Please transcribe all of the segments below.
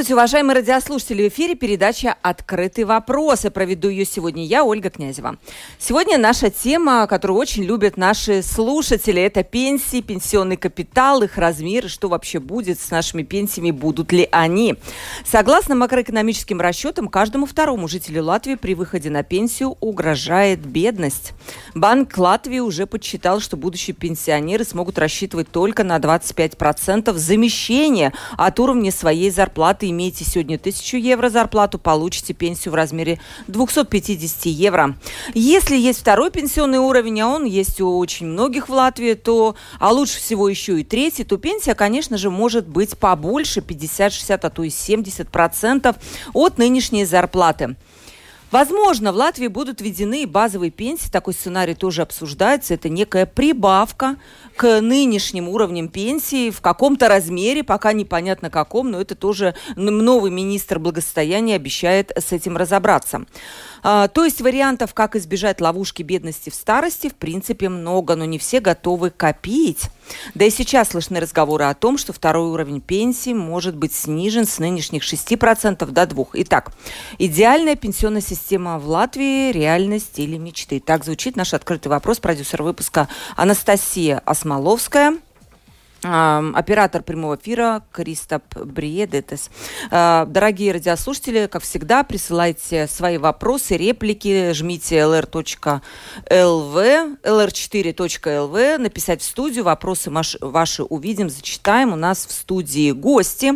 Здравствуйте, уважаемые радиослушатели. В эфире передача «Открытый вопрос». И проведу ее сегодня я, Ольга Князева. Сегодня наша тема, которую очень любят наши слушатели, это пенсии, пенсионный капитал, их размеры, что вообще будет с нашими пенсиями, будут ли они. Согласно макроэкономическим расчетам, каждому второму жителю Латвии при выходе на пенсию угрожает бедность. Банк Латвии уже подсчитал, что будущие пенсионеры смогут рассчитывать только на 25% замещения от уровня своей зарплаты, имеете сегодня 1000 евро зарплату, получите пенсию в размере 250 евро. Если есть второй пенсионный уровень, а он есть у очень многих в Латвии, то, а лучше всего еще и третий, то пенсия, конечно же, может быть побольше, 50, 60, а то и 70 процентов от нынешней зарплаты. Возможно, в Латвии будут введены базовые пенсии, такой сценарий тоже обсуждается. Это некая прибавка к нынешним уровням пенсии в каком-то размере, пока непонятно каком, но это тоже новый министр благосостояния обещает с этим разобраться. А, то есть вариантов, как избежать ловушки бедности в старости, в принципе, много, но не все готовы копить. Да и сейчас слышны разговоры о том, что второй уровень пенсии может быть снижен с нынешних 6% до 2%. Итак, идеальная пенсионная система в Латвии – реальность или мечты? Так звучит наш открытый вопрос. Продюсер выпуска Анастасия Осмоловская – оператор прямого эфира Кристоп Бриедетес. А, дорогие радиослушатели, как всегда, присылайте свои вопросы, реплики, жмите lr.lv, lr4.lv, написать в студию, вопросы ваши увидим, зачитаем. У нас в студии гости.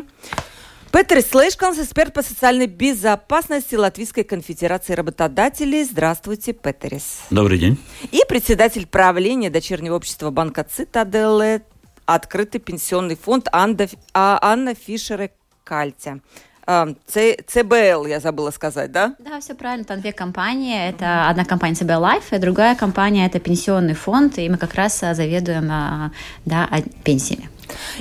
Петр Слышканс, эксперт по социальной безопасности Латвийской конфедерации работодателей. Здравствуйте, Петерис. Добрый день. И председатель правления дочернего общества банка Цитаделе открытый пенсионный фонд Анна, а, Анна Фишера Кальтя. ЦБЛ, я забыла сказать, да? Да, все правильно. Там две компании. Это одна компания CBL Life, и другая компания – это пенсионный фонд, и мы как раз а, заведуем а, да, пенсиями.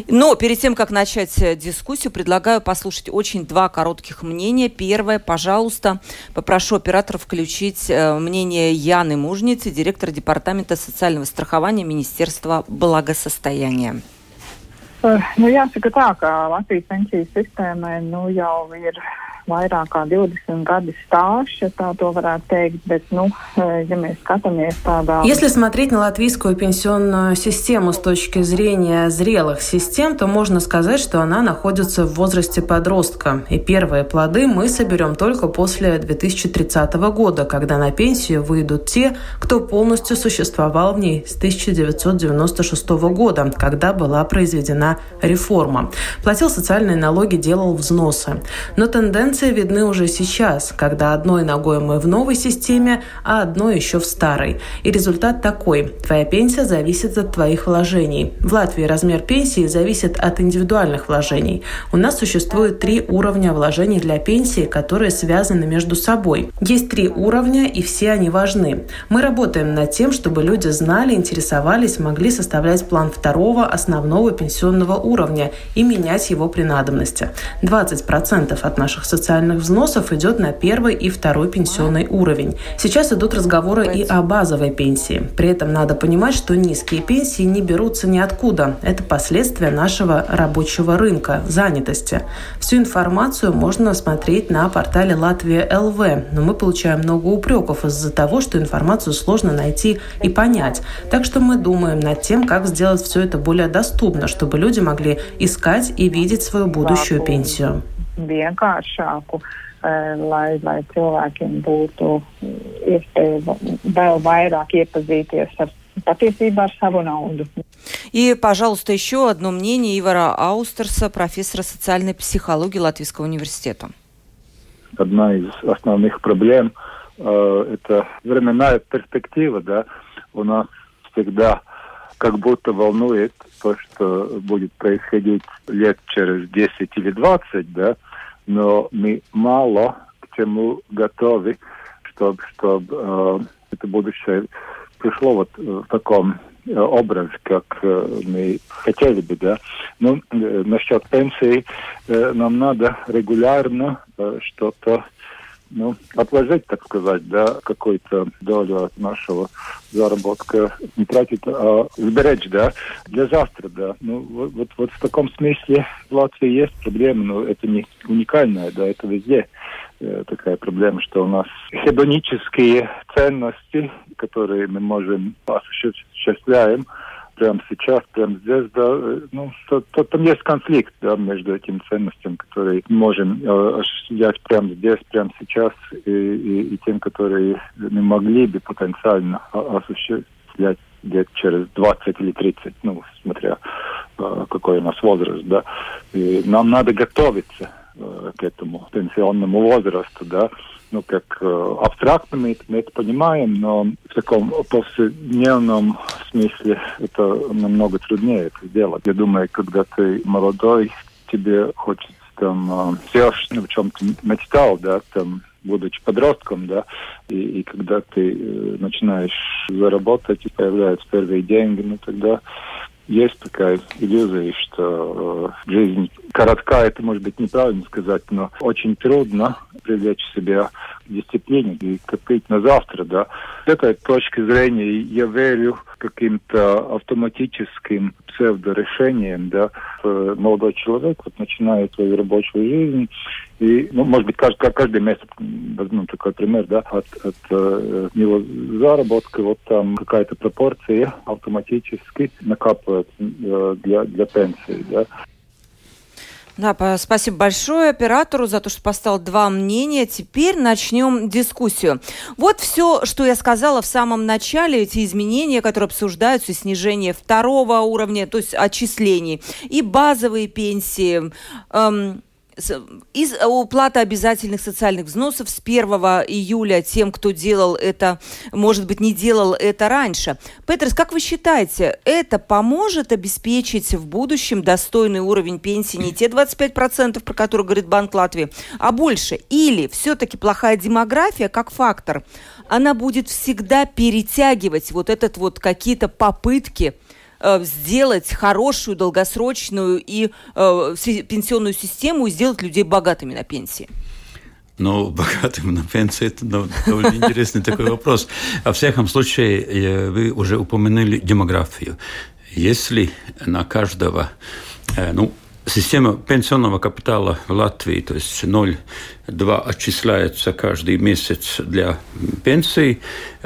Но перед тем, как начать э, дискуссию, предлагаю послушать очень два коротких мнения. Первое, пожалуйста, попрошу оператора включить э, мнение Яны Мужницы, директора Департамента социального страхования Министерства благосостояния. Nu, jāsaka tā, ka Latvijas pensiju sistēmai nu, jau ir vairāk kā 20 gadi stāsts, ja tā varētu teikt, bet, nu, ja mēs skatāmies tādā... Если смотреть на латвийскую пенсионную систему с точки зрения зрелых систем, то можно сказать, что она находится в возрасте подростка. И первые плоды мы соберем только после 2030 года, когда на пенсию выйдут те, кто полностью существовал в ней с 1996 года, когда была произведена реформа. Платил социальные налоги, делал взносы. Но тенденция Тенденции видны уже сейчас, когда одной ногой мы в новой системе, а одной еще в старой. И результат такой. Твоя пенсия зависит от твоих вложений. В Латвии размер пенсии зависит от индивидуальных вложений. У нас существует три уровня вложений для пенсии, которые связаны между собой. Есть три уровня, и все они важны. Мы работаем над тем, чтобы люди знали, интересовались, могли составлять план второго основного пенсионного уровня и менять его при надобности. 20% от наших социальных социальных взносов идет на первый и второй пенсионный уровень. Сейчас идут разговоры и о базовой пенсии. При этом надо понимать, что низкие пенсии не берутся ниоткуда. Это последствия нашего рабочего рынка, занятости. Всю информацию можно смотреть на портале Латвия ЛВ, но мы получаем много упреков из-за того, что информацию сложно найти и понять. Так что мы думаем над тем, как сделать все это более доступно, чтобы люди могли искать и видеть свою будущую пенсию vienkāršāku, lai, lai cilvēkiem būtu iespēja vēl vairāk iepazīties ar patiesībā ar savu naudu. И, пожалуйста, еще одно мнение Ивара Аустерса, профессора социальной психологии Латвийского университета. Одна из основных проблем э, это временная перспектива, да, у нас всегда как будто волнует то, что будет происходить лет через 10 или 20, да, но мы мало к чему готовы, чтобы, чтобы э, это будущее пришло вот в таком образ, как мы хотели бы, да. Ну, насчет пенсии нам надо регулярно что-то ну, отложить, так сказать, да, какую-то долю от нашего заработка, не тратить, а сберечь, да, для завтра, да. Ну, вот, вот, вот в таком смысле в Латвии есть проблема, но это не уникальная, да, это везде э, такая проблема, что у нас хедонические ценности, которые мы можем осуществляем, прямо сейчас, прямо здесь, да, э, ну, то, то, там есть конфликт, да, между этими ценностями, которые можем э, осуществлять прямо здесь, прямо сейчас, и, и, и тем, которые мы могли бы потенциально осуществлять где-то через 20 или 30, ну, смотря э, какой у нас возраст, да. И нам надо готовиться к этому пенсионному возрасту, да, ну, как э, абстрактно мы, мы это понимаем, но в таком повседневном смысле это намного труднее это сделать. Я думаю, когда ты молодой, тебе хочется там э, все, в чем ты мечтал, да, там будучи подростком, да, и, и когда ты э, начинаешь заработать и появляются первые деньги, ну тогда есть такая иллюзия, что э, жизнь коротка, это может быть неправильно сказать, но очень трудно привлечь себя к дисциплине и копить на завтра, да. С этой точки зрения я верю каким-то автоматическим псевдорешением, да, молодой человек вот начинает свою рабочую жизнь, и, ну, может быть, каждый, каждый месяц, возьмем такой пример, да, от, от э, него заработка, вот там какая-то пропорция автоматически накапывает э, для, для пенсии, да. Да, спасибо большое оператору за то, что поставил два мнения. Теперь начнем дискуссию. Вот все, что я сказала в самом начале, эти изменения, которые обсуждаются, снижение второго уровня, то есть отчислений, и базовые пенсии, эм, из э, уплаты обязательных социальных взносов с 1 июля тем, кто делал это, может быть, не делал это раньше. Петрос, как вы считаете, это поможет обеспечить в будущем достойный уровень пенсии не те 25%, про которые говорит Банк Латвии, а больше? Или все-таки плохая демография как фактор, она будет всегда перетягивать вот этот вот какие-то попытки сделать хорошую, долгосрочную и э, пенсионную систему и сделать людей богатыми на пенсии? Ну, богатым на пенсии – это довольно интересный такой вопрос. Во всяком случае, э, вы уже упомянули демографию. Если на каждого, ну, Система пенсионного капитала в Латвии, то есть 0,2 отчисляется каждый месяц для пенсии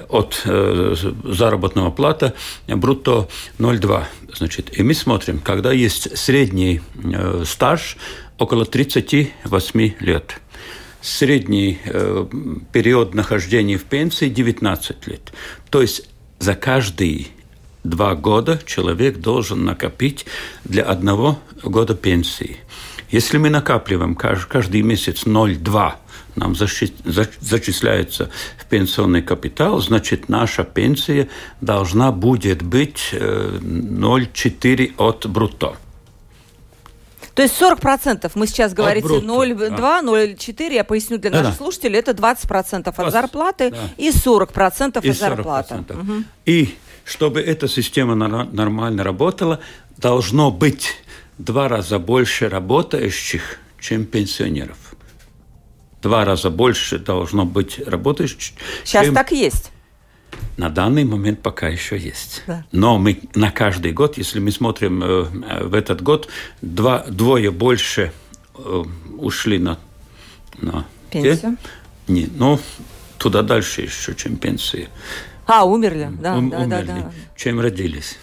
от э, заработного плата, брутто 0,2. Значит, и мы смотрим, когда есть средний э, стаж около 38 лет. Средний э, период нахождения в пенсии 19 лет. То есть за каждый два года человек должен накопить для одного года пенсии. Если мы накапливаем каждый месяц 0,2 нам зачисляется в пенсионный капитал, значит, наша пенсия должна будет быть 0,4 э, от брутто. То есть 40% мы сейчас говорите 0,2, да. 0,4, я поясню для наших да, слушателей, это 20% от зарплаты да. и 40% и от зарплаты. Угу. И чтобы эта система нормально работала, должно быть два раза больше работающих, чем пенсионеров. Два раза больше должно быть работающих. Сейчас чем... так есть. На данный момент пока еще есть. Да. Но мы на каждый год, если мы смотрим э, в этот год, два, двое больше э, ушли на, на пенсию. Не, ну, туда дальше еще, чем пенсии. А, умерли, да, Ум, да, умерли, да, да. чем родились.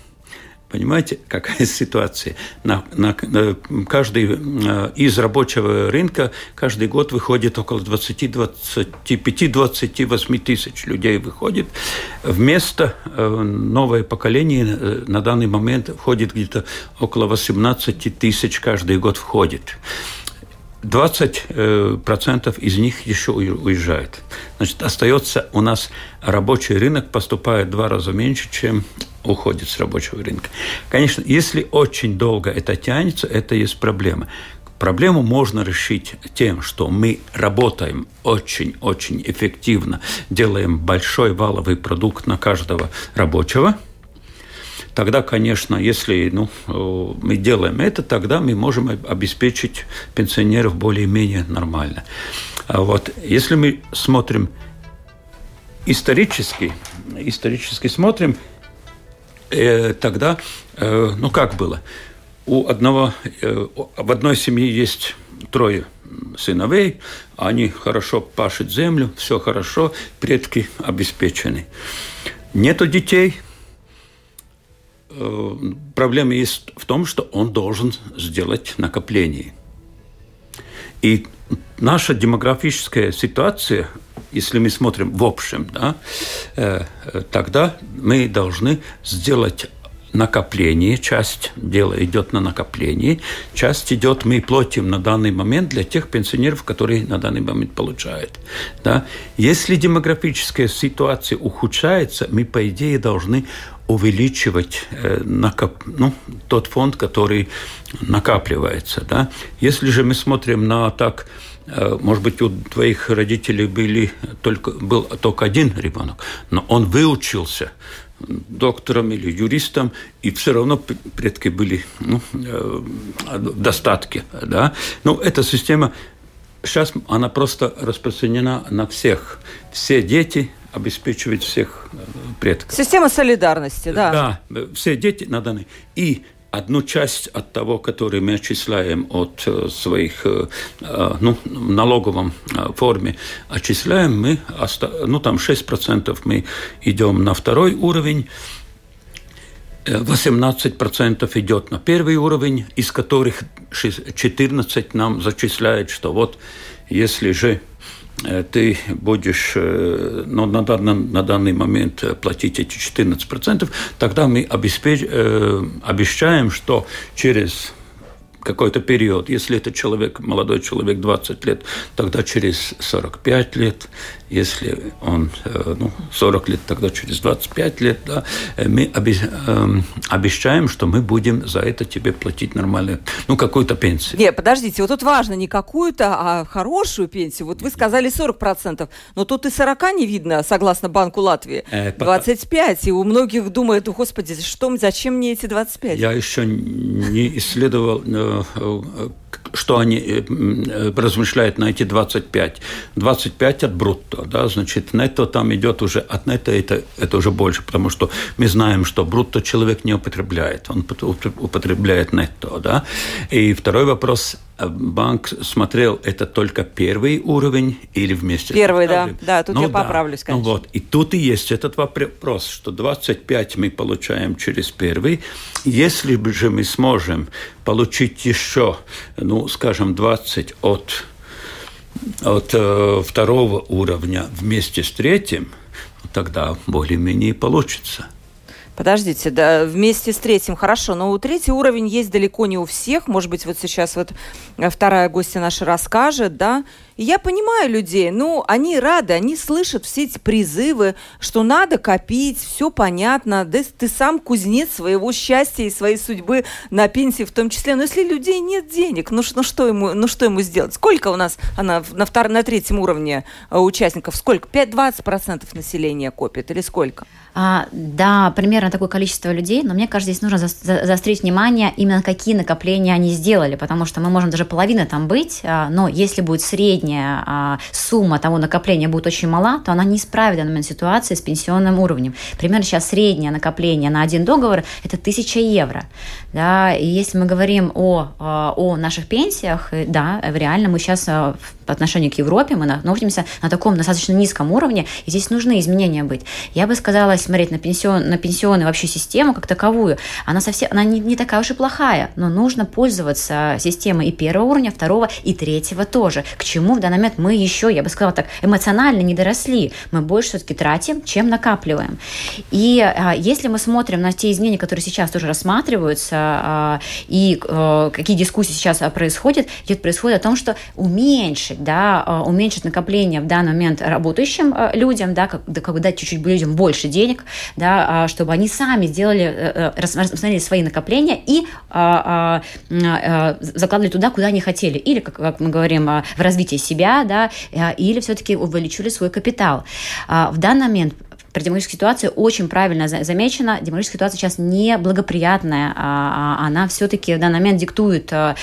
Понимаете, какая ситуация? На, на, на каждый э, из рабочего рынка каждый год выходит около 25-28 тысяч людей выходит. Вместо э, новое поколение э, на данный момент входит где-то около 18 тысяч каждый год входит. 20% из них еще уезжает. Значит, остается у нас рабочий рынок, поступает в два раза меньше, чем уходит с рабочего рынка. Конечно, если очень долго это тянется, это есть проблема. Проблему можно решить тем, что мы работаем очень-очень эффективно, делаем большой валовый продукт на каждого рабочего – тогда, конечно, если ну, мы делаем это, тогда мы можем обеспечить пенсионеров более-менее нормально. А вот если мы смотрим исторически, исторически смотрим, э, тогда, э, ну как было, у одного, э, в одной семье есть трое сыновей, они хорошо пашут землю, все хорошо, предки обеспечены. Нету детей, э, проблема есть в том, что он должен сделать накопление. И наша демографическая ситуация, если мы смотрим в общем, да, э, тогда мы должны сделать накопление, часть дела идет на накопление, часть идет, мы платим на данный момент для тех пенсионеров, которые на данный момент получают. Да? Если демографическая ситуация ухудшается, мы, по идее, должны увеличивать э, накоп, ну, тот фонд, который накапливается. Да? Если же мы смотрим на так, э, может быть, у твоих родителей были только, был только один ребенок, но он выучился доктором или юристом, и все равно предки были ну, э, в достатке. Да? Но эта система сейчас она просто распространена на всех. Все дети обеспечивают всех э, предков. Система солидарности, да. Да, все дети наданы. И одну часть от того, который мы отчисляем от э, своих, э, ну, в налоговом форме отчисляем, мы, ну, там 6% мы идем на второй уровень, 18% идет на первый уровень, из которых 14 нам зачисляет, что вот если же ты будешь э, ну, на, данный, на данный момент платить эти 14%, тогда мы обеспеч, э, обещаем, что через какой-то период, если это человек, молодой человек 20 лет, тогда через 45 лет, если он э, ну, 40 лет, тогда через 25 лет, да, э, мы эм, обещаем, что мы будем за это тебе платить нормальную, ну, какую-то пенсию. Не, подождите, вот тут важно не какую-то, а хорошую пенсию. Вот вы сказали 40%, но тут и 40 не видно, согласно Банку Латвии. 25, э, и у многих думают, господи, что, зачем мне эти 25? Я еще не исследовал что они э, э, размышляют на эти 25. 25 от брутто, да, значит, нетто там идет уже, от нетто это, это уже больше, потому что мы знаем, что брутто человек не употребляет, он употребляет нетто, да. И второй вопрос, банк смотрел, это только первый уровень или вместе Первый, да. Да, тут ну, я поправлюсь, да. Ну конечно. Ну, вот. И тут и есть этот вопрос, что 25 мы получаем через первый. Если же мы сможем получить еще, ну, скажем, 20 от, от э, второго уровня вместе с третьим, тогда более-менее получится. Подождите, да, вместе с третьим хорошо, но у третий уровень есть далеко не у всех. Может быть, вот сейчас вот э, вторая гостья наша расскажет, да, я понимаю людей, ну, они рады, они слышат все эти призывы, что надо копить, все понятно, да ты сам кузнец своего счастья и своей судьбы на пенсии в том числе. Но если людей нет денег, ну, ну, что, ему, ну что ему сделать? Сколько у нас она на, втор, на третьем уровне э, участников? Сколько? 5-20% населения копит или сколько? А, да, примерно такое количество людей, но мне кажется, здесь нужно за, за, заострить внимание именно какие накопления они сделали, потому что мы можем даже половины там быть, а, но если будет средний средняя а, сумма того накопления будет очень мала, то она не исправит данную ситуацию с пенсионным уровнем. Примерно сейчас среднее накопление на один договор – это 1000 евро. Да, и если мы говорим о, а, о наших пенсиях, э, да, реально мы сейчас а, по отношению к Европе мы находимся на таком достаточно низком уровне, и здесь нужны изменения быть. Я бы сказала, смотреть на, пенсион, на пенсионную вообще систему как таковую, она совсем, она не, не такая уж и плохая, но нужно пользоваться системой и первого уровня, второго и третьего тоже. К чему в данный момент мы еще, я бы сказала так, эмоционально не доросли. Мы больше все-таки тратим, чем накапливаем. И а, если мы смотрим на те изменения, которые сейчас тоже рассматриваются, а, и а, какие дискуссии сейчас а, происходят, идет происходит о том, что уменьшить, да, а, уменьшить накопление в данный момент работающим а, людям, да, как, да, как бы дать чуть-чуть людям больше денег, да, чтобы они сами сделали, рассмотрели свои накопления и закладывали туда, куда они хотели. Или, как мы говорим, в развитие себя, да, или все-таки увеличили свой капитал. В данный момент про демографическую ситуацию очень правильно замечено. Демографическая ситуация сейчас неблагоприятная. А, а она все-таки в данный момент диктует а,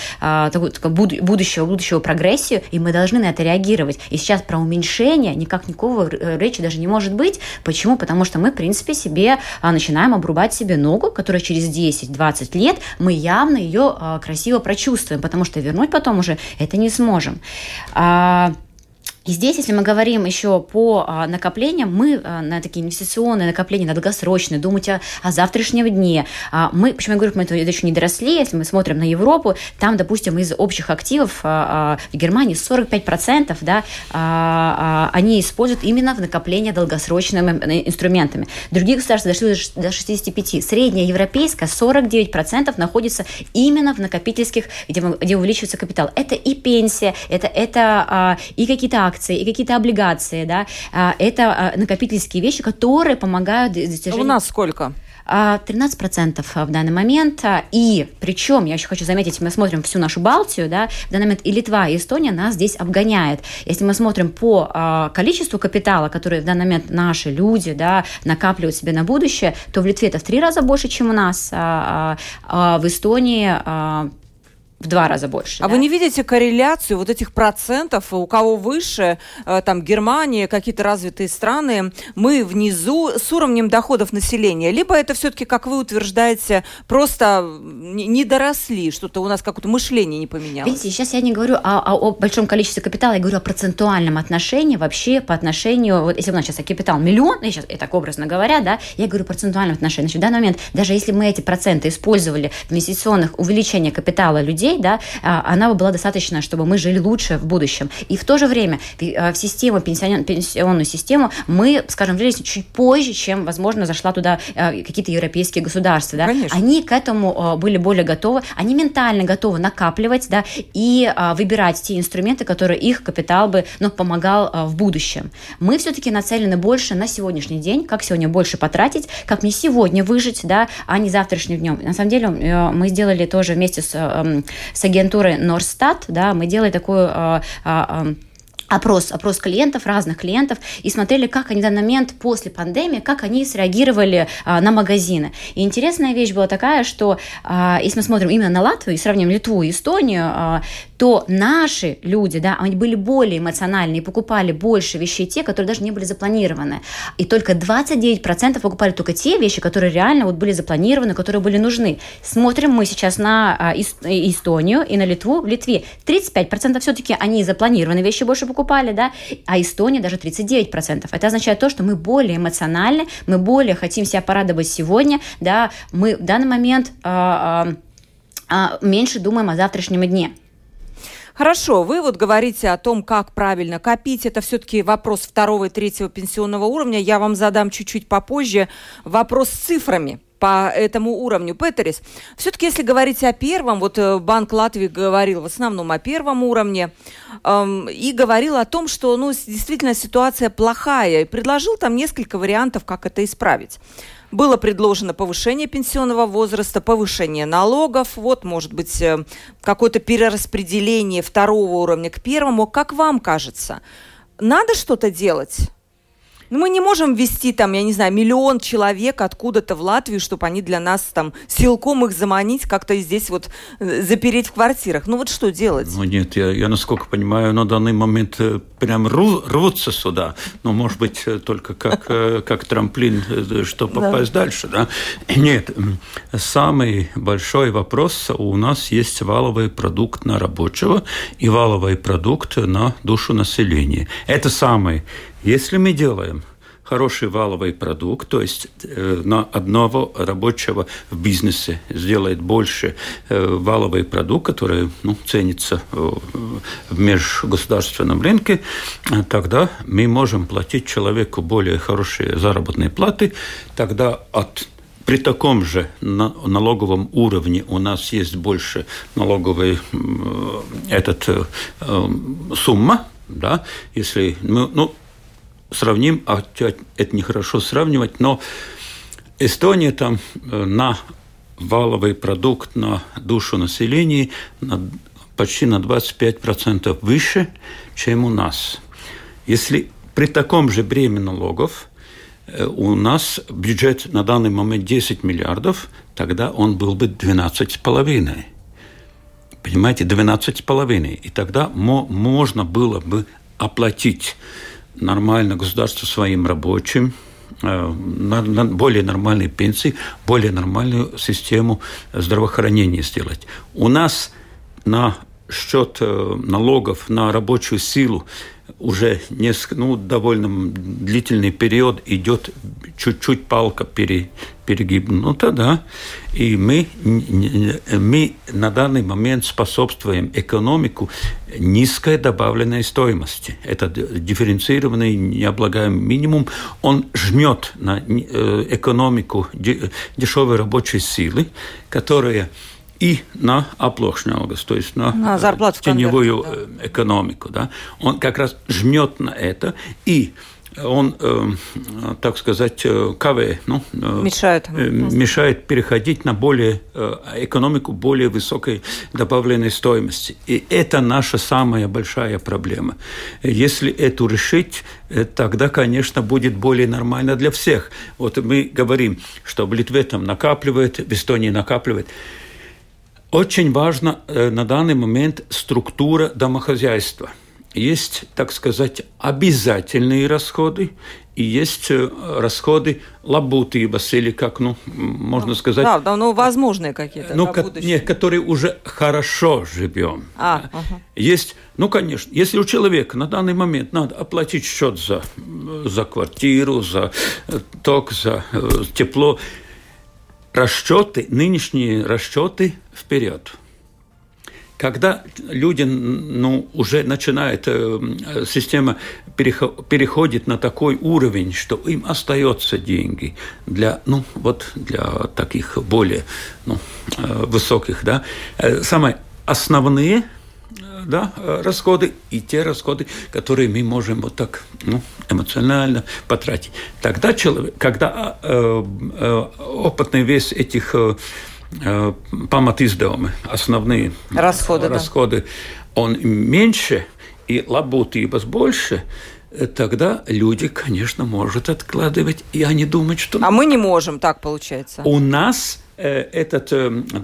будущего, будущего прогрессию, и мы должны на это реагировать. И сейчас про уменьшение никак никакого речи даже не может быть. Почему? Потому что мы, в принципе, себе начинаем обрубать себе ногу, которая через 10-20 лет мы явно ее красиво прочувствуем, потому что вернуть потом уже это не сможем. И здесь, если мы говорим еще по а, накоплениям, мы а, на такие инвестиционные накопления, на долгосрочные, думать о, о завтрашнем дне. А, мы, почему я говорю, мы это еще не доросли, если мы смотрим на Европу, там, допустим, из общих активов в Германии 45% да, они используют именно в накопление долгосрочными инструментами. Другие государства дошли до 65%. Средняя европейская 49% находится именно в накопительских, где, где увеличивается капитал. Это и пенсия, это, это и какие-то акции и какие-то облигации, да, а, это а, накопительские вещи, которые помогают достижению... У нас сколько? 13% а, в данный момент. И причем, я еще хочу заметить, мы смотрим всю нашу Балтию, да, в данный момент и Литва, и Эстония нас здесь обгоняет. Если мы смотрим по количеству капитала, который в данный момент наши люди да, накапливают себе на будущее, то в Литве это в три раза больше, чем у нас, а в Эстонии в два раза больше. А да? вы не видите корреляцию вот этих процентов, у кого выше, э, там Германия, какие-то развитые страны, мы внизу с уровнем доходов населения, либо это все-таки, как вы утверждаете, просто не доросли, что-то у нас какое-то мышление не поменялось. Видите, сейчас я не говорю о, о, о большом количестве капитала, я говорю о процентуальном отношении вообще по отношению, вот если у нас сейчас капитал миллион, я сейчас, я так образно говоря, да, я говорю процентуальном отношении. Значит, в данный момент, даже если мы эти проценты использовали в инвестиционных увеличения капитала людей, людей, да, а, она бы была достаточно, чтобы мы жили лучше в будущем. И в то же время в систему, пенсионную систему мы, скажем, влились чуть позже, чем, возможно, зашла туда а, какие-то европейские государства. Да? Конечно. Они к этому а, были более готовы, они ментально готовы накапливать да, и выбирать те инструменты, которые их капитал бы ну, помогал в будущем. Мы все-таки нацелены больше на сегодняшний день, как сегодня больше потратить, как мне сегодня выжить, да, а не завтрашним днем. На самом деле э, мы сделали тоже вместе с эм, с агентурой Норстат, да, мы делали такую а, а, опрос, опрос клиентов, разных клиентов, и смотрели, как они в данный момент после пандемии, как они среагировали а, на магазины. И интересная вещь была такая, что а, если мы смотрим именно на Латвию и сравним Литву и Эстонию, а, то наши люди, да, они были более эмоциональны и покупали больше вещей те, которые даже не были запланированы. И только 29% покупали только те вещи, которые реально вот были запланированы, которые были нужны. Смотрим мы сейчас на а, Эстонию и на Литву. В Литве 35% все-таки они запланированные вещи больше покупали, да, а Эстония даже 39%. Это означает то, что мы более эмоциональны, мы более хотим себя порадовать сегодня, да, мы в данный момент а, а, а меньше думаем о завтрашнем дне. Хорошо, вы вот говорите о том, как правильно копить. Это все-таки вопрос второго и третьего пенсионного уровня. Я вам задам чуть-чуть попозже вопрос с цифрами по этому уровню. Петерис, все-таки если говорить о первом, вот э, Банк Латвии говорил в основном о первом уровне эм, и говорил о том, что ну, действительно ситуация плохая, и предложил там несколько вариантов, как это исправить. Было предложено повышение пенсионного возраста, повышение налогов, вот, может быть, э, какое-то перераспределение второго уровня к первому. Как вам кажется, надо что-то делать? Ну, мы не можем ввести там, я не знаю, миллион человек откуда-то в Латвию, чтобы они для нас там силком их заманить, как-то здесь вот э, запереть в квартирах. Ну вот что делать? Ну нет, я, я насколько понимаю, на данный момент э, прям ру, рвутся сюда. Но, может быть, э, только как, как трамплин, что попасть да. дальше. Да? Нет, самый большой вопрос у нас есть валовый продукт на рабочего и валовый продукт на душу населения. Это самый если мы делаем хороший валовый продукт, то есть э, на одного рабочего в бизнесе сделает больше э, валовый продукт, который ну, ценится э, в межгосударственном рынке, тогда мы можем платить человеку более хорошие заработные платы, тогда от при таком же налоговом уровне у нас есть больше налоговой этот, сумма, да, если, ну, ну сравним, а это нехорошо сравнивать, но Эстония там э, на валовый продукт на душу населения на, почти на 25% выше, чем у нас. Если при таком же бреме налогов э, у нас бюджет на данный момент 10 миллиардов, тогда он был бы 12,5. Понимаете, 12,5. И тогда мо можно было бы оплатить нормально государство своим рабочим, э, на, на более нормальные пенсии, более нормальную систему здравоохранения сделать. У нас на счет э, налогов на рабочую силу уже несколько, ну, довольно длительный период идет чуть-чуть палка пере, перегиб. Ну, тогда и мы, мы на данный момент способствуем экономику низкой добавленной стоимости. Это дифференцированный необлагаемый минимум. Он жмет на э, экономику дешевой рабочей силы, которая и на оплошнялгас, то есть на, на зарплату теневую да. экономику. Да? Он как раз жмет на это, и он, э, так сказать, э, каве, ну, э, мешает. Мешает переходить на более экономику более высокой добавленной стоимости. И это наша самая большая проблема. Если эту решить, тогда, конечно, будет более нормально для всех. Вот мы говорим, что в Литве там накапливает, в Эстонии накапливает. Очень важна на данный момент структура домохозяйства. Есть, так сказать, обязательные расходы и есть э, расходы лабутības, или как, ну, можно ну, сказать... Да, да, ну, возможные какие-то ну, ко- Нет, которые уже хорошо живем. А, ага. Есть, ну, конечно, если у человека на данный момент надо оплатить счет за, за квартиру, за э, ток, за тепло, расчеты, нынешние расчеты вперед. Когда люди, ну, уже начинает, э, система переходит на такой уровень, что им остается деньги для, ну, вот для таких более ну, э, высоких, да, э, самые основные – да, расходы и те расходы, которые мы можем вот так ну, эмоционально потратить. Тогда человек, когда э, э, опытный вес этих э, э паматиздевумы, основные расходы, расходы да. он меньше и лабутības больше, э, тогда люди, конечно, могут откладывать, и они думают, что... А мы не можем, так получается. У нас Э, этот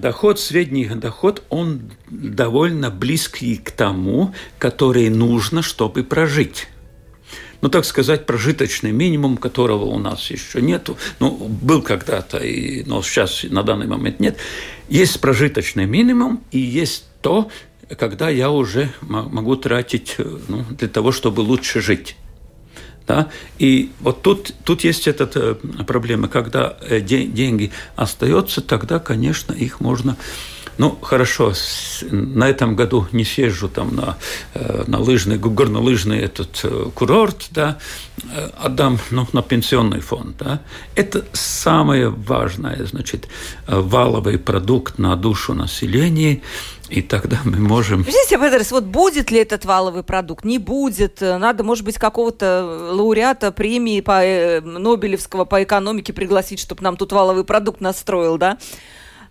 доход, средний доход, он довольно близкий к тому, который нужно, чтобы прожить ну, так сказать, прожиточный минимум, которого у нас еще нету. Ну, был когда-то, и, но сейчас на данный момент нет. Есть прожиточный минимум, и есть то, когда я уже могу тратить э, ну, для того, чтобы лучше жить. Да? И вот тут, тут есть эта э, проблема, когда э, деньги остаются, тогда, конечно, их можно ну, хорошо, на этом году не съезжу там на, э, на лыжный, горнолыжный этот курорт, да, отдам ну, на пенсионный фонд. Да. Это самое важное, значит, валовый продукт на душу населения – и тогда мы можем... Подождите, Петерс, вот будет ли этот валовый продукт? Не будет. Надо, может быть, какого-то лауреата премии по э, Нобелевского по экономике пригласить, чтобы нам тут валовый продукт настроил, да?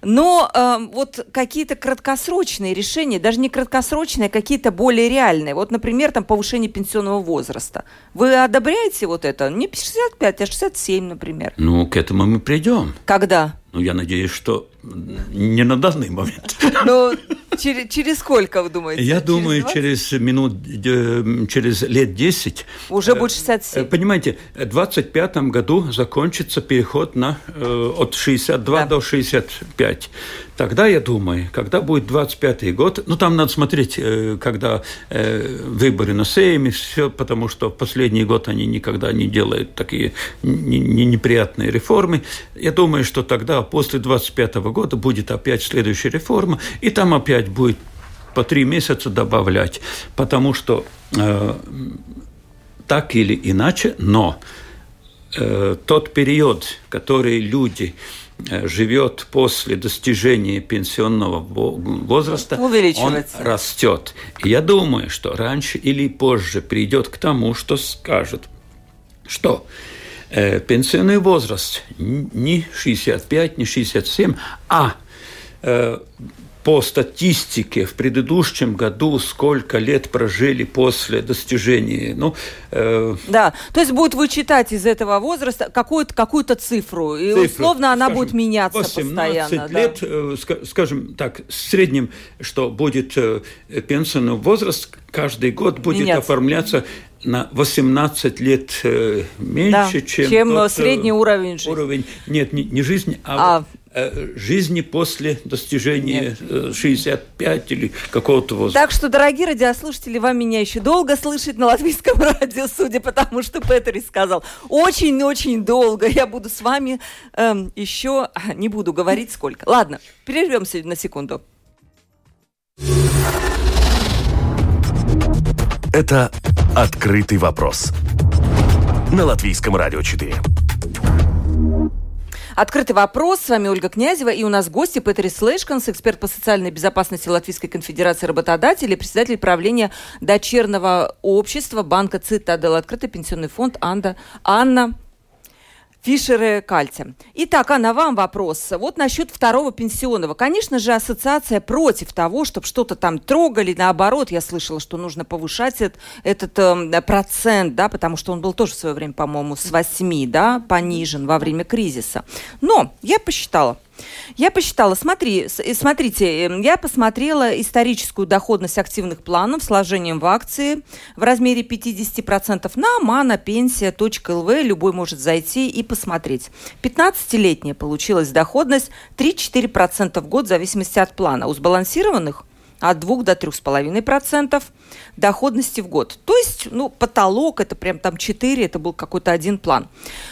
Но э, вот какие-то краткосрочные решения, даже не краткосрочные, а какие-то более реальные. Вот, например, там повышение пенсионного возраста. Вы одобряете вот это? Не 65, а 67, например. Ну, к этому мы придем. Когда? Ну, я надеюсь, что не на данный момент. Ну, через, через сколько, вы думаете? Я через думаю, 20? через минут, через лет 10. Уже будет 67. Э, понимаете, в 25 году закончится переход на, э, от 62 да. до 65. Тогда, я думаю, когда будет 25 год, ну, там надо смотреть, э, когда выборы на Сейме, все, потому что в последний год они никогда не делают такие неприятные реформы. Я думаю, что тогда, после 25 года, будет опять следующая реформа, и там опять будет по три месяца добавлять, потому что э, так или иначе, но э, тот период, который люди э, живет после достижения пенсионного возраста, он растет. И я думаю, что раньше или позже придет к тому, что скажет, что э, пенсионный возраст не 65, не 67, а э, по статистике в предыдущем году сколько лет прожили после достижения. Ну, э... Да, то есть будет вычитать из этого возраста какую-то какую цифру, и цифру, условно она скажем, будет меняться 18 постоянно. лет, да. э, скажем так, в среднем, что будет э, пенсионный возраст каждый год будет Меняться. оформляться на 18 лет э, меньше, да, чем, чем тот, средний уровень жизни. Уровень, нет, не, не жизни, а, а Э, жизни после достижения Нет. 65 или какого-то возраста. Так что, дорогие радиослушатели, вам меня еще долго слышать на латвийском радио, судя по тому, что Петер сказал. Очень-очень долго я буду с вами эм, еще, не буду говорить сколько. Ладно, прервемся на секунду. Это «Открытый вопрос» на Латвийском радио 4. Открытый вопрос. С вами Ольга Князева. И у нас гости Петрис Слэшканс, эксперт по социальной безопасности Латвийской конфедерации работодателей, председатель правления дочерного общества банка «Цитадел», открытый пенсионный фонд Анда, Анна Фишеры кальция. Итак, Анна, вам вопрос. Вот насчет второго пенсионного. Конечно же, ассоциация против того, чтобы что-то там трогали. Наоборот, я слышала, что нужно повышать этот, этот э, процент, да, потому что он был тоже в свое время, по-моему, с 8, да, понижен во время кризиса. Но я посчитала, я посчитала, смотри, смотрите, эм, я посмотрела историческую доходность активных планов с вложением в акции в размере 50% на manapensия.lv. Любой может зайти и посмотреть. 15-летняя получилась доходность 3-4% в год в зависимости от плана. У сбалансированных от 2 до 3,5% доходности в год. То есть, ну, потолок, это прям там 4, это был какой-то один план.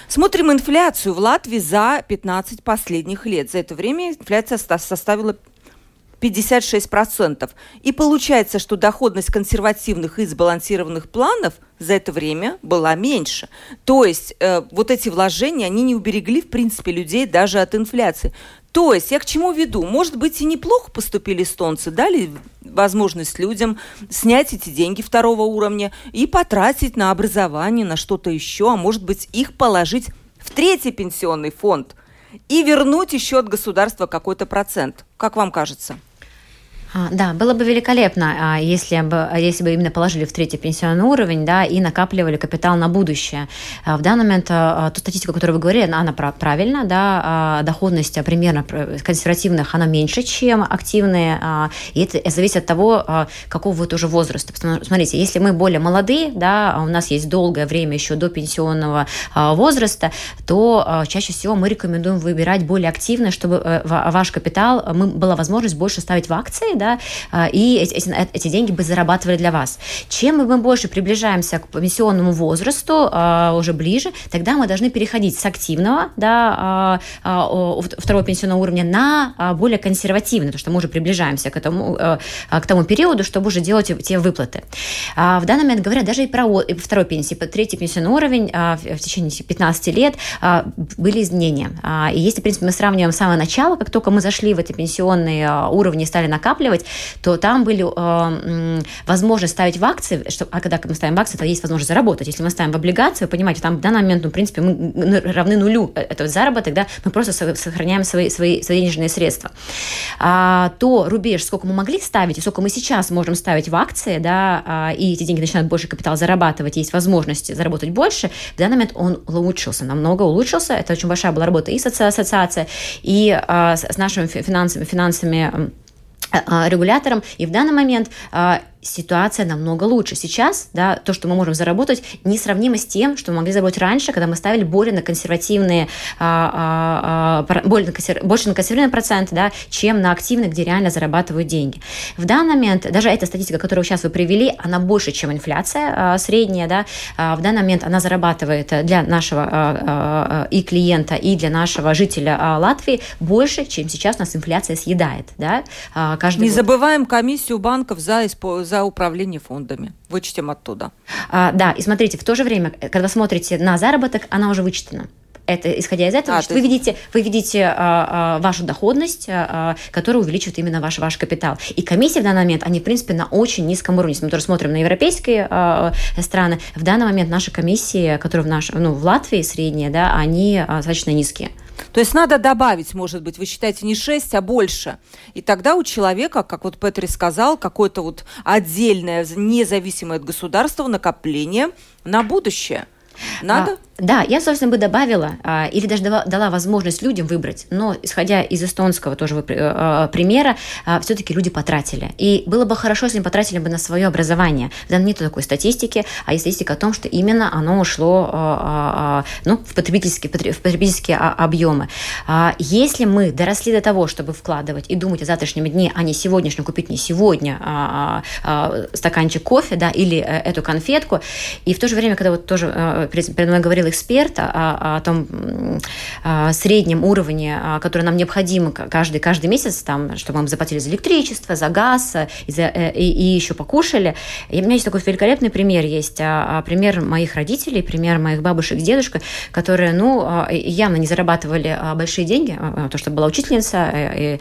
Смотрим инфляцию в Латвии за 15 последних лет. За это время инфляция составила 56%. И получается, что доходность консервативных и сбалансированных планов за это время была меньше. То есть э, вот эти вложения, они не уберегли, в принципе, людей даже от инфляции. То есть я к чему веду? Может быть, и неплохо поступили эстонцы, дали возможность людям снять эти деньги второго уровня и потратить на образование, на что-то еще, а может быть, их положить в третий пенсионный фонд и вернуть еще от государства какой-то процент. Как вам кажется? А, да, было бы великолепно, а, если бы, если бы именно положили в третий пенсионный уровень, да, и накапливали капитал на будущее. А, в данный момент ту статистику, которую вы говорили, она правильна, да, доходность примерно консервативных, она меньше, чем активные, и это зависит от того, какого вы тоже возраста. Смотрите, если мы более молодые, да, у нас есть долгое время еще до пенсионного возраста, то чаще всего мы рекомендуем выбирать более активно, чтобы э, ваш капитал, была возможность больше ставить в акции, да, да, а, и эти, эти деньги бы зарабатывали для вас. Чем мы больше приближаемся к пенсионному возрасту, а, уже ближе, тогда мы должны переходить с активного, да, а, второго пенсионного уровня на более консервативный, потому что мы уже приближаемся к этому, к тому периоду, чтобы уже делать те выплаты. В данный момент говорят даже и про второй пенсии, третий пенсионный уровень в течение 15 лет были изменения. И если, в принципе, мы сравниваем с самого начала, как только мы зашли в эти пенсионные уровни и стали накапливать, инвестировать, то там были э, возможность ставить в акции, что, а когда мы ставим в акции, то есть возможность заработать. Если мы ставим в облигации, вы понимаете, там в данный момент, ну, в принципе, мы равны нулю э, этого заработок, да, мы просто сохраняем свои, свои, свои денежные средства. А, то рубеж, сколько мы могли ставить, и сколько мы сейчас можем ставить в акции, да, а, и эти деньги начинают больше капитал зарабатывать, есть возможность заработать больше, в данный момент он улучшился, намного улучшился. Это очень большая была работа и с ассоциация, и а, с нашими финансами, финансами регулятором, и в данный момент а, ситуация намного лучше. Сейчас, да, то, что мы можем заработать, несравнимо с тем, что мы могли заработать раньше, когда мы ставили более на консервативные, а, а, а, более на консер... больше на консервативные проценты, да, чем на активные, где реально зарабатывают деньги. В данный момент, даже эта статистика, которую сейчас вы привели, она больше, чем инфляция а, средняя, да, а, в данный момент она зарабатывает для нашего а, а, и клиента, и для нашего жителя а, Латвии больше, чем сейчас нас инфляция съедает, да, а, каждый Не год. забываем комиссию банков за, за за управление фондами. Вычтем оттуда. А, да, и смотрите, в то же время, когда смотрите на заработок, она уже вычтена Это исходя из этого, а, вы есть... видите, вы видите а, а, вашу доходность, а, которая увеличивает именно ваш, ваш капитал. И комиссии в данный момент, они, в принципе, на очень низком уровне. Если мы тоже смотрим на европейские а, страны, в данный момент наши комиссии, которые в, наш, ну, в Латвии средние, да, они а, достаточно низкие. То есть надо добавить, может быть, вы считаете не 6, а больше. И тогда у человека, как вот Петри сказал, какое-то вот отдельное, независимое от государства накопление на будущее. Надо? А, да, я, собственно, бы добавила а, или даже дала, дала возможность людям выбрать, но исходя из эстонского тоже а, примера, а, все-таки люди потратили. И было бы хорошо, если они потратили бы на свое образование. Да, нет такой статистики, а есть статистика о том, что именно оно ушло а, а, а ну, в потребительские, в потребительские объемы. А, если мы доросли до того, чтобы вкладывать и думать о завтрашнем дне, а не сегодняшнем, купить не сегодня а, а, а стаканчик кофе да, или а, эту конфетку, и в то же время, когда вот тоже а, перед мной говорил эксперт о, о том о среднем уровне, который нам необходим каждый, каждый месяц, там, чтобы мы заплатили за электричество, за газ и, за, э, и, и еще покушали. И у меня есть такой великолепный пример. Есть пример моих родителей, пример моих бабушек с которые, ну, явно не зарабатывали большие деньги, то, что была учительница, э, и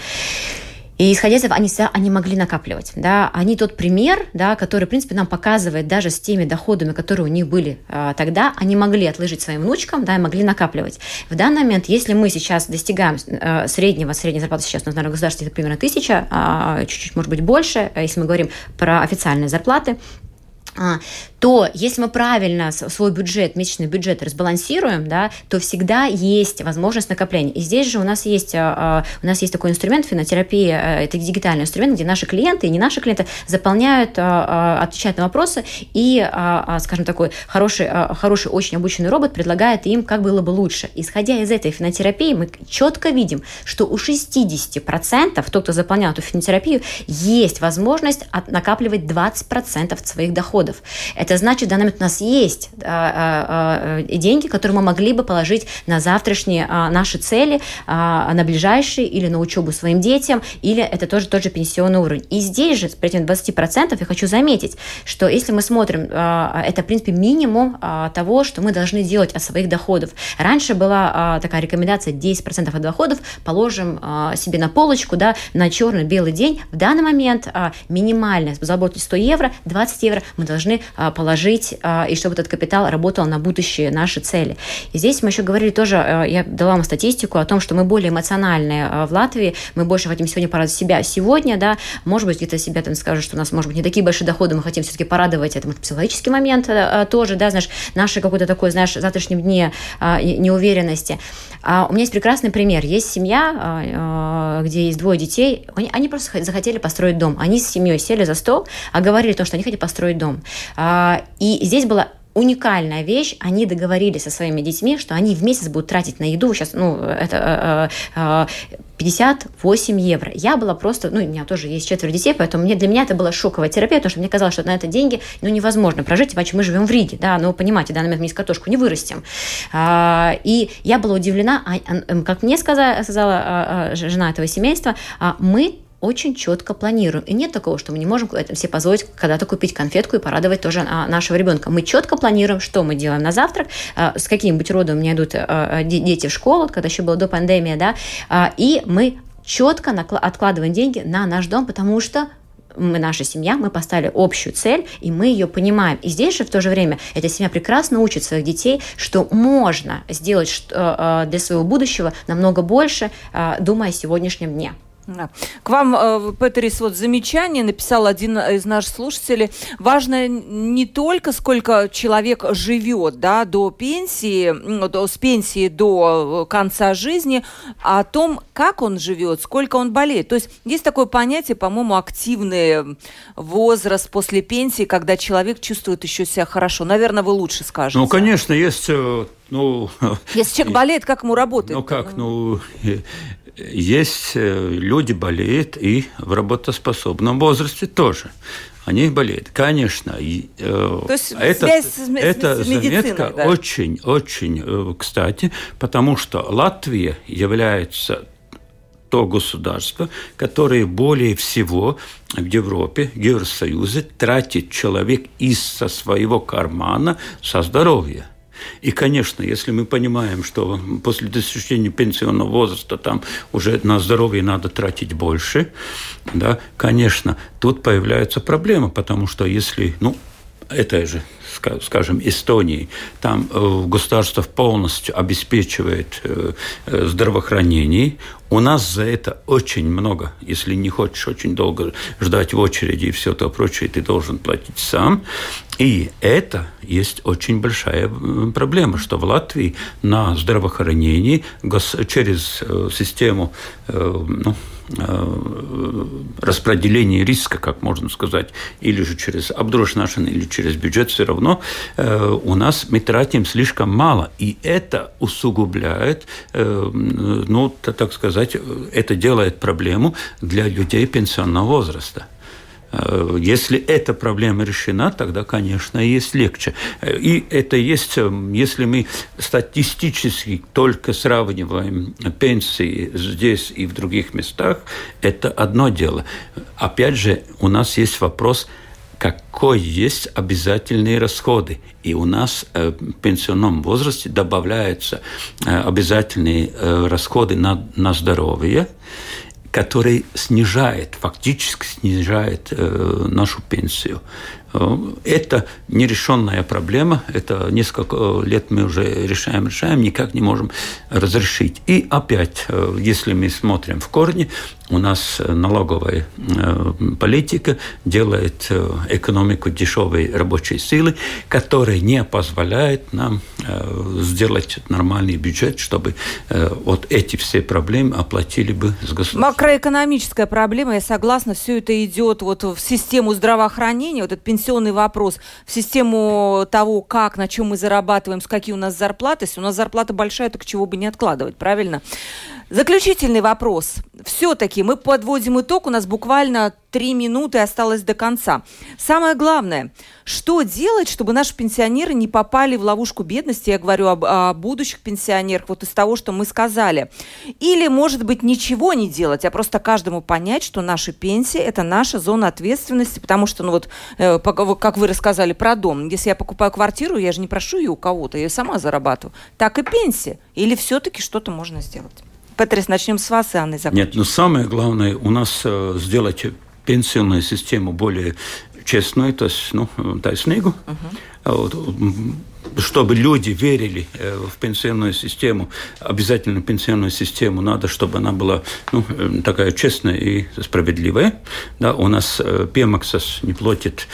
и исходя из этого, они, они могли накапливать. Да? Они тот пример, да, который, в принципе, нам показывает, даже с теми доходами, которые у них были а, тогда, они могли отложить своим внучкам, да, и могли накапливать. В данный момент, если мы сейчас достигаем а, среднего, средняя зарплата сейчас, наверное, в государстве это примерно тысяча, а, чуть-чуть, может быть, больше, если мы говорим про официальные зарплаты, а, то если мы правильно свой бюджет, месячный бюджет разбалансируем, да, то всегда есть возможность накопления. И здесь же у нас есть, а, а, у нас есть такой инструмент финотерапия, это дигитальный инструмент, где наши клиенты и не наши клиенты заполняют, отвечают на вопросы, и, скажем, такой хороший, хороший, очень обученный робот предлагает им, как было бы лучше. Исходя из этой финотерапии, мы четко видим, что у 60% тот, кто заполнял эту финотерапию, есть возможность накапливать 20% своих доходов доходов. Это значит, в данный момент у нас есть а, а, а, деньги, которые мы могли бы положить на завтрашние наши цели, на ближайшие или на учебу своим детям, или это тоже тот же пенсионный уровень. И здесь же, при этим 20%, я хочу заметить, что если мы смотрим, это, в принципе, минимум того, что мы должны делать от своих доходов. Раньше была такая рекомендация 10% от доходов положим себе на полочку, да, на черный-белый день. В данный момент минимальная забота 100 евро, 20 евро мы должны положить, а, и чтобы этот капитал работал на будущие наши цели. И здесь мы еще говорили тоже, а, я дала вам статистику о том, что мы более эмоциональные в Латвии, мы больше хотим сегодня порадовать себя сегодня, да, может быть, где-то себя там скажут, что у нас, может быть, не такие большие доходы, мы хотим все-таки порадовать, это может, психологический момент тоже, да, знаешь, наши какой-то такой, знаешь, завтрашнем дне неуверенности. А у меня есть прекрасный пример. Есть семья, где есть двое детей, они, они просто захотели построить дом. Они с семьей сели за стол, а говорили то, что они хотят построить дом. А, и здесь была уникальная вещь. Они договорились со своими детьми, что они в месяц будут тратить на еду. Сейчас, ну, это 58 евро. Я была просто, ну, у меня тоже есть четверо детей, поэтому мне, для меня это была шоковая терапия, потому что мне казалось, что на это деньги, ну, невозможно прожить, иначе мы живем в Риге, да, ну, понимаете, да, на момент мы из картошку не вырастем. А, и я была удивлена, как мне сказала, сказала жена этого семейства, мы очень четко планируем. И нет такого, что мы не можем себе позволить когда-то купить конфетку и порадовать тоже а, нашего ребенка. Мы четко планируем, что мы делаем на завтрак, а, с каким бутербродом у меня идут а, дети в школу, когда еще было до пандемии, да, и мы четко откладываем деньги на наш дом, потому что мы, наша семья, мы поставили общую цель, и мы ее понимаем. И здесь же в то же время эта семья прекрасно учит своих детей, что можно сделать для своего будущего намного больше, думая о сегодняшнем дне. К вам, э, Петерис, вот замечание написал один из наших слушателей. Важно не только сколько человек живет да, до пенсии, до, с пенсии до э, конца жизни, а о том, как он живет, сколько он болеет. То есть есть такое понятие, по-моему, активный возраст после пенсии, когда человек чувствует еще себя хорошо. Наверное, вы лучше скажете. Ну, конечно, есть... Э, ну, Если человек болеет, как ему работать? Ну, как? Ну, есть э, люди болеют и в работоспособном возрасте тоже. Они болеют, конечно. И, э, То есть это, связь с, эта с заметка да? очень, очень э, кстати, потому что Латвия является то государство, которое более всего в Европе, в Евросоюзе тратит человек из со своего кармана со здоровья. И, конечно, если мы понимаем, что после достижения пенсионного возраста там уже на здоровье надо тратить больше, да, конечно, тут появляются проблемы, потому что если, ну, это же скажем, Эстонии, там э, государство полностью обеспечивает э, э, здравоохранение. У нас за это очень много. Если не хочешь очень долго ждать в очереди и все то прочее, ты должен платить сам. И это есть очень большая проблема, что в Латвии на здравоохранении через систему ну, распределение риска, как можно сказать, или же через обдрушнашен, или через бюджет, все равно э, у нас мы тратим слишком мало. И это усугубляет, э, ну, так сказать, это делает проблему для людей пенсионного возраста. Э, если эта проблема решена, тогда, конечно, есть легче. И это есть, э, если мы статистически только сравниваем пенсии здесь и в других местах, это одно дело. Опять же, у нас есть вопрос, какой есть обязательные расходы. И у нас э, в пенсионном возрасте добавляются обязательные расходы на, на здоровье который снижает, фактически снижает э, нашу пенсию. Э, это нерешенная проблема, это несколько лет мы уже решаем, решаем, никак не можем разрешить. И опять, э, если мы смотрим в корни, у нас налоговая э, политика делает э, экономику дешевой рабочей силы, которая не позволяет нам э, сделать нормальный бюджет, чтобы вот эти все проблемы оплатили бы с государством. Макроэкономическая проблема, я согласна, все это идет вот в систему здравоохранения, вот этот пенсионный вопрос, в систему того, как, на чем мы зарабатываем, с какие у нас зарплаты. Если у нас зарплата большая, так чего бы не откладывать, правильно? Заключительный вопрос. Все-таки мы подводим итог. У нас буквально три минуты осталось до конца. Самое главное, что делать, чтобы наши пенсионеры не попали в ловушку бедности? Я говорю об, о будущих пенсионерах, вот из того, что мы сказали. Или, может быть, ничего не делать, а просто каждому понять, что наши пенсии – это наша зона ответственности, потому что, ну вот, э, как вы рассказали про дом, если я покупаю квартиру, я же не прошу ее у кого-то, я сама зарабатываю. Так и пенсия. Или все-таки что-то можно сделать? Петрис, начнем с вас, и Анны закончим. Нет, но ну, самое главное у нас э, сделать пенсионную систему более честной, то есть, ну, taisnīgu. Uh-huh чтобы люди верили э, в пенсионную систему, обязательно пенсионную систему надо, чтобы она была ну, э, такая честная и справедливая. Да, у нас э, Пемаксас не платит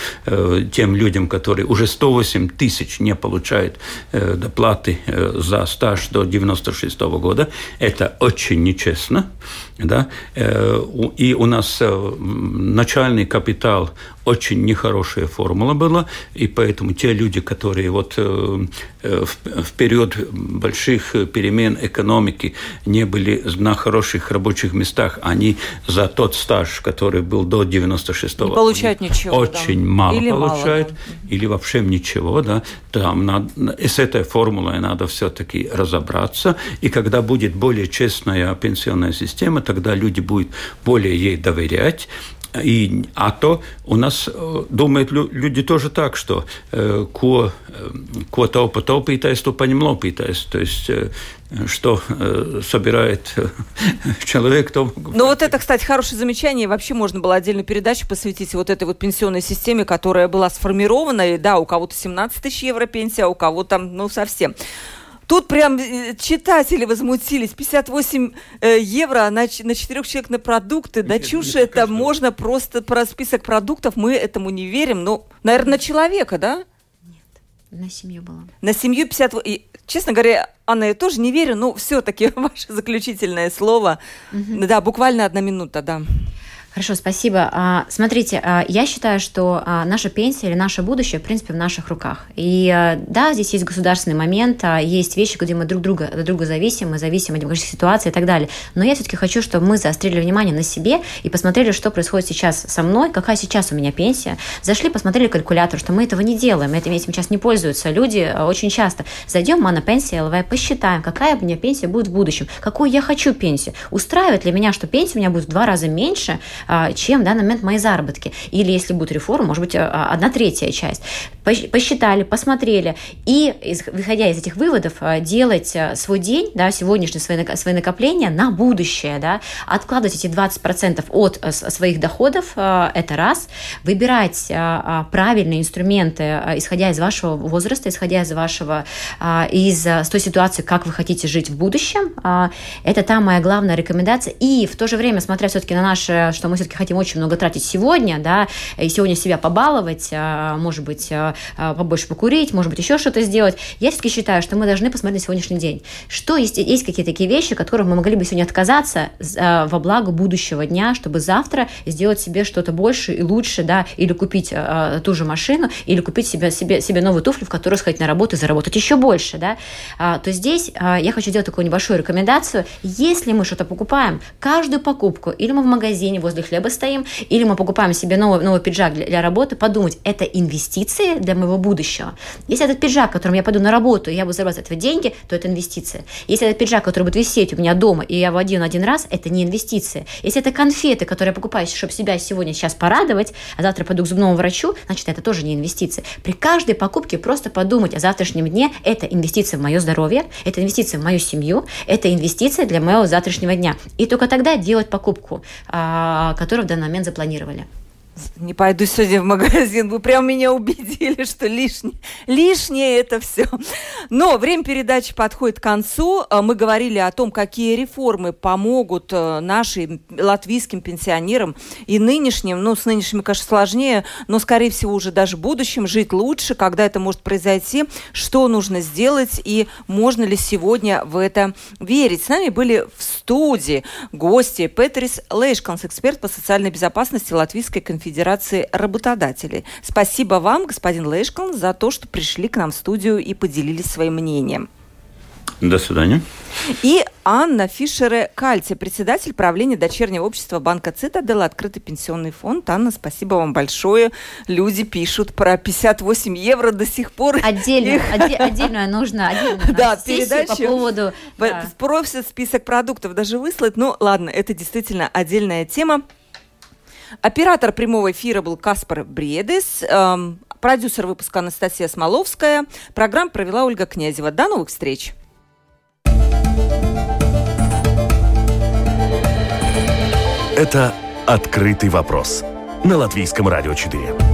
тем людям, которые уже 108 тысяч не получают доплаты за стаж до 96 -го года. Это очень нечестно. Да? И у нас начальный капитал очень нехорошая формула была, и поэтому те люди, которые вот Э, в период больших перемен экономики не были на хороших рабочих местах, они за тот стаж, который был до 96-го, не получают ничего, очень да. мало или получают, мало, да. или вообще ничего, да. Там надо, с этой формулой надо все-таки разобраться, и когда будет более честная пенсионная система, тогда люди будут более ей доверять, и, а то у нас э, думают люди тоже так, что э, ко, э, ко тaupa taupītais, то по ним. То есть что собирает человек, то... Ну вот это, кстати, хорошее замечание. Вообще можно было отдельную передачу посвятить вот этой вот пенсионной системе, которая была сформирована. И да, у кого-то 17 тысяч евро пенсия, а у кого там, ну, совсем. Тут прям э, читатели возмутились. 58 э, евро на, на четырех человек на продукты. Да чушь это. Можно просто про список продуктов. Мы этому не верим. Ну, наверное, на человека, да? Нет, на семью было. На семью 50... И, честно говоря, Анна, я тоже не верю, но все-таки ваше заключительное слово. Угу. Да, буквально одна минута, да. Хорошо, спасибо. А, смотрите, а, я считаю, что а, наша пенсия или наше будущее, в принципе, в наших руках. И да, здесь есть государственный момент, есть вещи, где мы друг друга, друг друга зависим, мы зависим от демократической ситуации и так далее. Но я все-таки хочу, чтобы мы заострили внимание на себе и посмотрели, что происходит сейчас со мной, какая сейчас у меня пенсия. Зашли, посмотрели калькулятор, что мы этого не делаем, этим, этим сейчас не пользуются люди очень часто. Зайдем мы на пенсию ЛВ, посчитаем, какая у меня пенсия будет в будущем, какую я хочу пенсию. Устраивает ли меня, что пенсия у меня будет в два раза меньше, чем в данный момент мои заработки. Или если будет реформа, может быть, а, одна третья часть. посчитали, посмотрели, и, выходя из этих выводов, делать свой день, да, сегодняшние свои, накопления на будущее, да, откладывать эти 20% от своих доходов, это раз, выбирать правильные инструменты, исходя из вашего возраста, исходя из вашего, из той ситуации, как вы хотите жить в будущем, это та моя главная рекомендация, и в то же время, смотря все-таки на наше, что мы все-таки хотим очень много тратить сегодня, да, и сегодня себя побаловать, может быть, побольше покурить, может быть, еще что-то сделать, я все-таки считаю, что мы должны посмотреть на сегодняшний день. Что есть, есть какие-то такие вещи, которых мы могли бы сегодня отказаться во благо будущего дня, чтобы завтра сделать себе что-то больше и лучше, да, или купить ту же машину, или купить себе, себе, себе новую туфлю, в которую сходить на работу и заработать еще больше, да, а, то здесь а, я хочу сделать такую небольшую рекомендацию. Если мы что-то покупаем, каждую покупку, или мы в магазине возле хлеба стоим, или мы покупаем себе новый, новый пиджак для, для работы, подумать, это инвестиции для моего будущего. Если этот пиджак, которым я пойду на работу, и я буду зарабатывать этого деньги, то это инвестиция. Если это пиджак, который будет висеть у меня дома, и я его один один раз, это не инвестиция. Если это конфеты, которые я покупаю, чтобы себя сегодня сейчас порадовать, а завтра пойду к зубному врачу, значит, это тоже не инвестиция. При каждой покупке просто подумать о завтрашнем дне, это инвестиция в мое здоровье, это инвестиция в мою семью, это инвестиция для моего завтрашнего дня. И только тогда делать покупку, а, которую в данный момент запланировали не пойду сегодня в магазин. Вы прям меня убедили, что лишнее, лишнее это все. Но время передачи подходит к концу. А, мы говорили о том, какие реформы помогут э, нашим латвийским пенсионерам и нынешним, ну, с нынешними, конечно, сложнее, но, скорее всего, уже даже будущим жить лучше, когда это может произойти, что нужно сделать и можно ли сегодня в это верить. С нами были в студии гости Петрис Лейшканс, эксперт по социальной безопасности Латвийской конфедерации Федерации работодателей. Спасибо вам, господин Лейшкан, за то, что пришли к нам в студию и поделились своим мнением. До свидания. И Анна Фишере Кальти, председатель правления дочернего общества банка Цитадел, открытый пенсионный фонд. Анна, спасибо вам большое. Люди пишут про 58 евро до сих пор. Отдельно, Их... отдельно нужно, отдельно да, передачу по поводу... Да. Просят список продуктов даже выслать. Ну, ладно, это действительно отдельная тема. Оператор прямого эфира был Каспар Бредес. Эм, продюсер выпуска Анастасия Смоловская. Программу провела Ольга Князева. До новых встреч! Это «Открытый вопрос» на Латвийском радио 4.